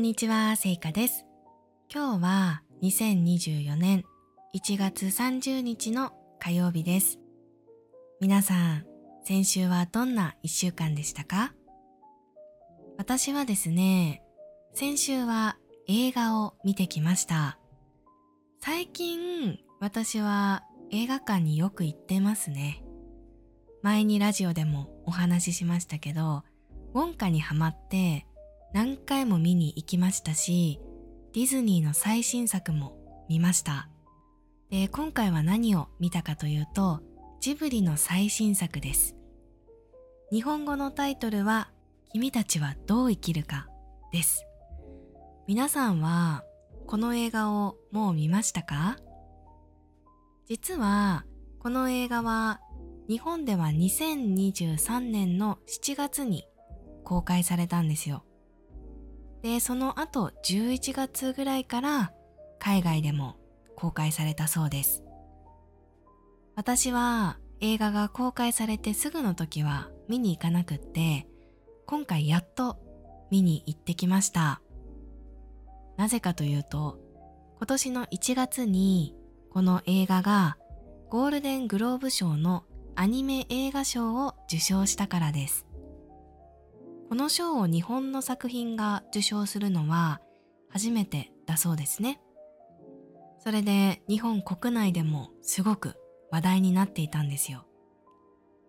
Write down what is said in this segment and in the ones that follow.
んにちは、せいかです。今日は2024年1月30日の火曜日です。皆さん、先週はどんな1週間でしたか？私はですね、先週は映画を見てきました。最近、私は映画館によく行ってますね。前にラジオでもお話ししましたけど、ウォンカにハマって何回も見に行きましたし、ディズニーの最新作も見ました。で、今回は何を見たかというと、ジブリの最新作です。日本語のタイトルは、君たちはどう生きるかです。皆さんは、この映画をもう見ましたか？実は、この映画は、日本では2023年の7月に公開されたんですよ。で、その後11月ぐらいから海外でも公開されたそうです。私は映画が公開されてすぐの時は見に行かなくって、今回やっと見に行ってきました。なぜかというと、今年の1月にこの映画がゴールデングローブ賞のアニメ映画賞を受賞したからです。この賞を日本の作品が受賞するのは初めてだそうですね。それで日本国内でもすごく話題になっていたんですよ。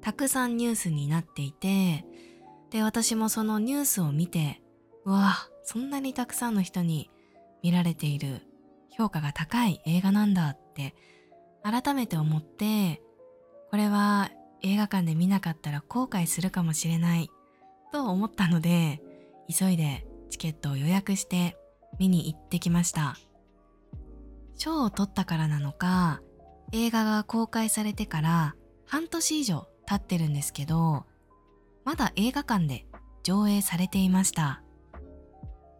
たくさんニュースになっていて、で、私もそのニュースを見て、うわぁそんなにたくさんの人に見られている評価が高い映画なんだって改めて思って、これは映画館で見なかったら後悔するかもしれないと思ったので、急いでチケットを予約して見に行ってきました。賞を取ったからなのか、映画が公開されてから半年以上経ってるんですけど、まだ映画館で上映されていました。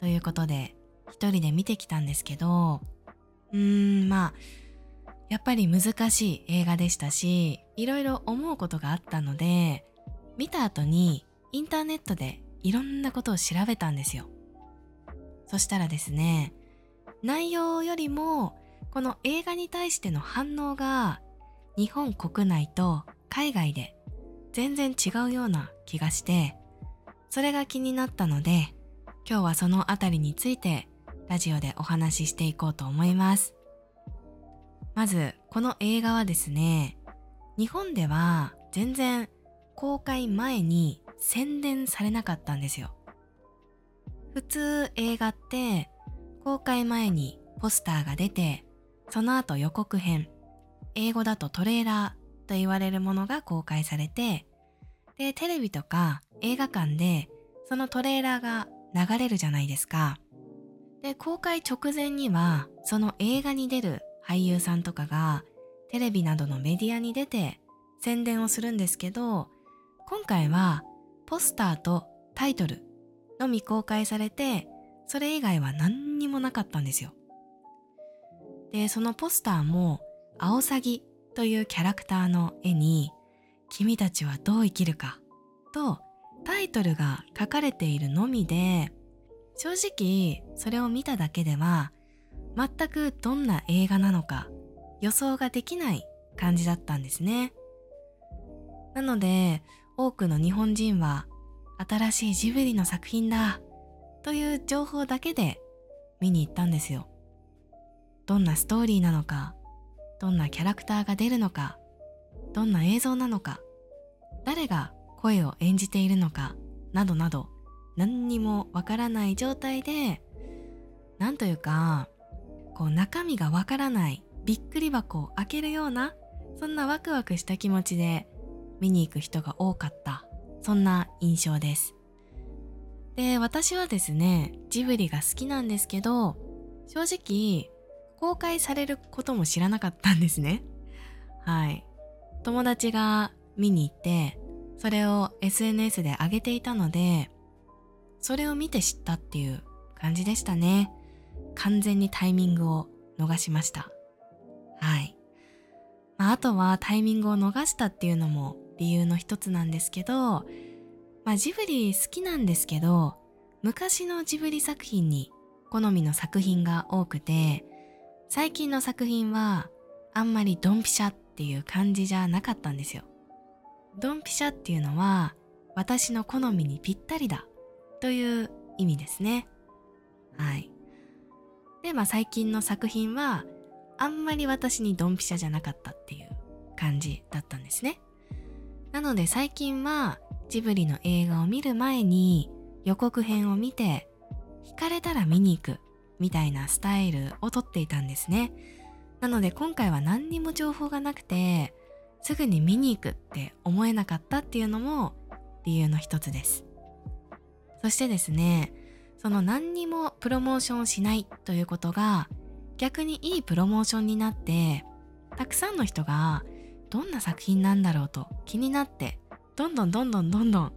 ということで、一人で見てきたんですけど、うーん、まあ、やっぱり難しい映画でしたし、いろいろ思うことがあったので、見た後にインターネットでいろんなことを調べたんですよ。そしたらですね、内容よりもこの映画に対しての反応が日本国内と海外で全然違うような気がして、それが気になったので、今日はそのあたりについてラジオでお話ししていこうと思います。まず、この映画はですね、日本では全然公開前に宣伝されなかったんですよ。普通映画って公開前にポスターが出て、その後予告編、英語だとトレーラーと言われるものが公開されて、で、テレビとか映画館でそのトレーラーが流れるじゃないですか。で、公開直前にはその映画に出る俳優さんとかがテレビなどのメディアに出て宣伝をするんですけど、今回はポスターとタイトルのみ公開されて、それ以外は何にもなかったんですよ。で、そのポスターも、アオサギというキャラクターの絵に、君たちはどう生きるかとタイトルが書かれているのみで、正直それを見ただけでは、全くどんな映画なのか予想ができない感じだったんですね。なので、多くの日本人は新しいジブリの作品だという情報だけで見に行ったんですよ。どんなストーリーなのか、どんなキャラクターが出るのか、どんな映像なのか、誰が声を演じているのか、などなど何にもわからない状態で、なんというか、こう中身がわからないびっくり箱を開けるような、そんなワクワクした気持ちで見に行く人が多かった。そんな印象です。で、私はですね、ジブリが好きなんですけど、正直、公開されることも知らなかったんですね。はい。友達が見に行って、それを SNS で上げていたので、それを見て知ったっていう感じでしたね。完全にタイミングを逃しました。はい。まあ、あとはタイミングを逃したっていうのも理由の一つなんですけど、まあジブリ好きなんですけど、昔のジブリ作品に好みの作品が多くて、最近の作品はあんまりドンピシャっていう感じじゃなかったんですよ。ドンピシャっていうのは私の好みにぴったりだという意味ですね。はい。で、まあ最近の作品はあんまり私にドンピシャじゃなかったっていう感じだったんですね。なので最近はジブリの映画を見る前に予告編を見て惹かれたら見に行くみたいなスタイルをとっていたんですね。なので今回は何にも情報がなくてすぐに見に行くって思えなかったっていうのも理由の一つです。そしてですね、その何にもプロモーションしないということが逆にいいプロモーションになってたくさんの人がどんな作品なんだろうと気になってどんどんどんどんどんどん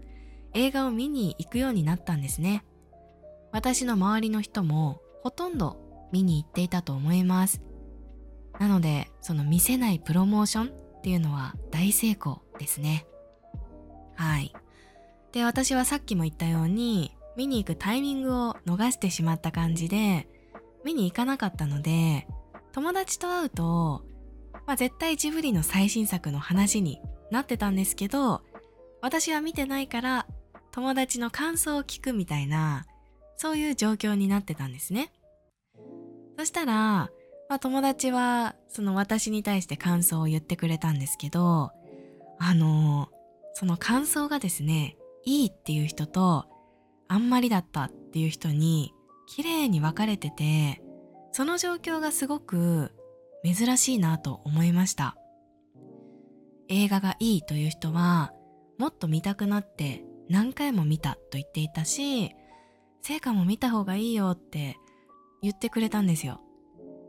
映画を見に行くようになったんですね。私の周りの人もほとんど見に行っていたと思います。なので、その見せないプロモーションっていうのは大成功ですね。はい。で、私はさっきも言ったように、見に行くタイミングを逃してしまった感じで、見に行かなかったので、友達と会うと、まあ絶対ジブリの最新作の話になってたんですけど、私は見てないから友達の感想を聞くみたいな、そういう状況になってたんですね。そしたら、まあ友達はその私に対して感想を言ってくれたんですけど、あのその感想がですね、いいっていう人と、あんまりだったっていう人に綺麗に分かれてて、その状況がすごく珍しいなと思いました。映画がいいという人は、もっと見たくなって何回も見たと言っていたし、成果も見た方がいいよって言ってくれたんですよ。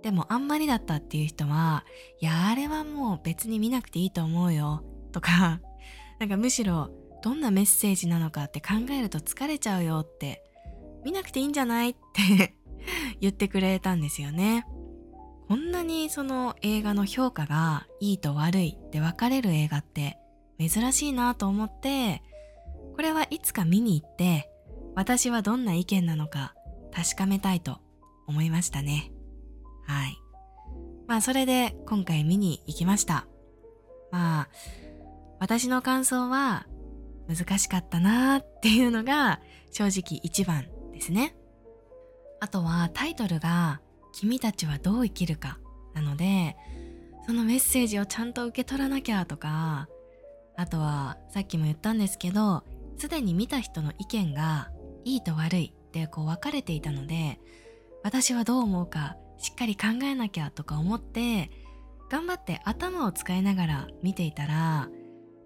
でもあんまりだったっていう人は、いや、あれはもう別に見なくていいと思うよとか、なんかむしろどんなメッセージなのかって考えると疲れちゃうよって見なくていいんじゃないって 言ってくれたんですよね。こんなにその映画の評価がいいと悪いって分かれる映画って珍しいなと思って、これはいつか見に行って私はどんな意見なのか確かめたいと思いましたね。はい。まあそれで今回見に行きました。まあ私の感想は難しかったなーっていうのが正直一番ですね。あとはタイトルが君たちはどう生きるかなのでそのメッセージをちゃんと受け取らなきゃとかあとはさっきも言ったんですけどすでに見た人の意見がいいと悪いってこう分かれていたので私はどう思うかしっかり考えなきゃとか思って頑張って頭を使いながら見ていたら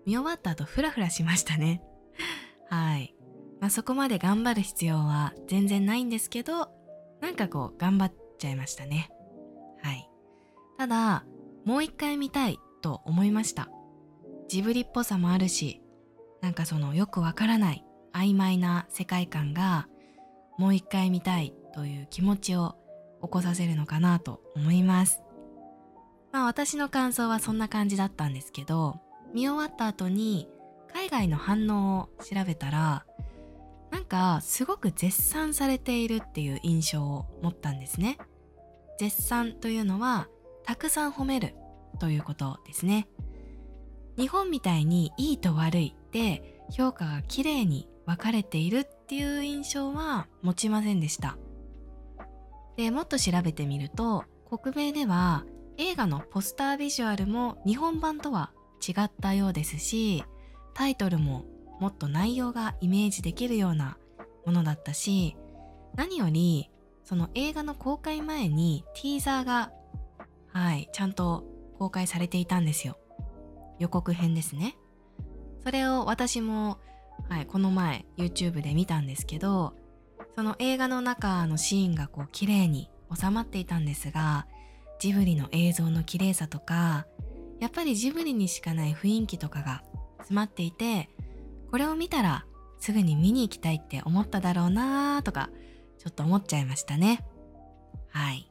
見終わった後フラフラしましたね はい。まあ、そこまで頑張る必要は全然ないんですけど、なんかこう頑張ってちゃいましたね。はい。ただ、もう一回見たいと思いました。ジブリっぽさもあるし、なんかそのよくわからない曖昧な世界観がもう一回見たいという気持ちを起こさせるのかなと思います。まあ私の感想はそんな感じだったんですけど、見終わった後に海外の反応を調べたらなんかすごく絶賛されているっていう印象を持ったんですね。絶賛というのはたくさん褒めるということですね。日本みたいにいいと悪いで評価が綺麗に分かれているっていう印象は持ちませんでした。でもっと調べてみると国名では映画のポスタービジュアルも日本版とは違ったようですしタイトルももっと内容がイメージできるようなものだったし何よりその映画の公開前にティーザーがはいちゃんと公開されていたんですよ。予告編ですね。それを私も、はい、この前 YouTube で見たんですけどその映画の中のシーンがこう綺麗に収まっていたんですがジブリの映像の綺麗さとかやっぱりジブリにしかない雰囲気とかが詰まっていてこれを見たらすぐに見に行きたいって思っただろうなーとかちょっと思っちゃいましたねはい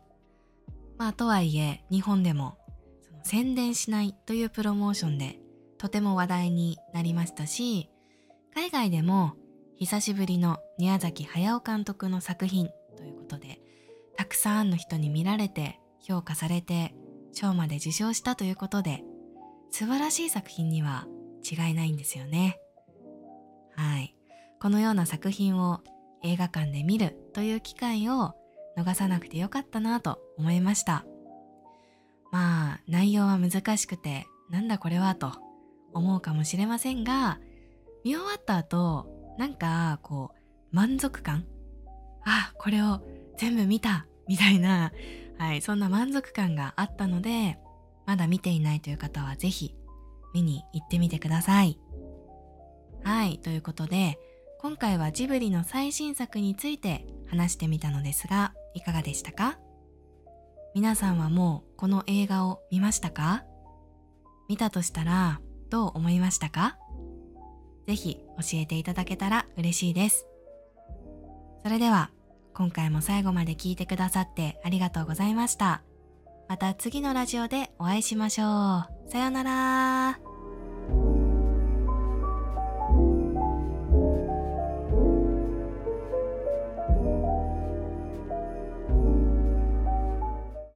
まあとはいえ日本でもその宣伝しないというプロモーションでとても話題になりましたし海外でも久しぶりの宮崎駿監督の作品ということで、たくさんの人に見られて、評価されて、賞まで受賞したということで、素晴らしい作品には違いないんですよね。はい。このような作品を映画館で見るという機会を逃さなくてよかったなと思いました。まあ、内容は難しくて、なんだこれはと思うかもしれませんが、見終わった後、なんかこう、満足感？あ、これを全部見たみたいな、はい、そんな満足感があったので、まだ見ていないという方はぜひ見に行ってみてください。はい、ということで、今回はジブリの最新作について話してみたのですが、いかがでしたか？皆さんはもうこの映画を見ましたか？見たとしたらどう思いましたか？ぜひ教えていただけたら嬉しいです。それでは今回も最後まで聞いてくださってありがとうございました。また次のラジオでお会いしましょう。さようなら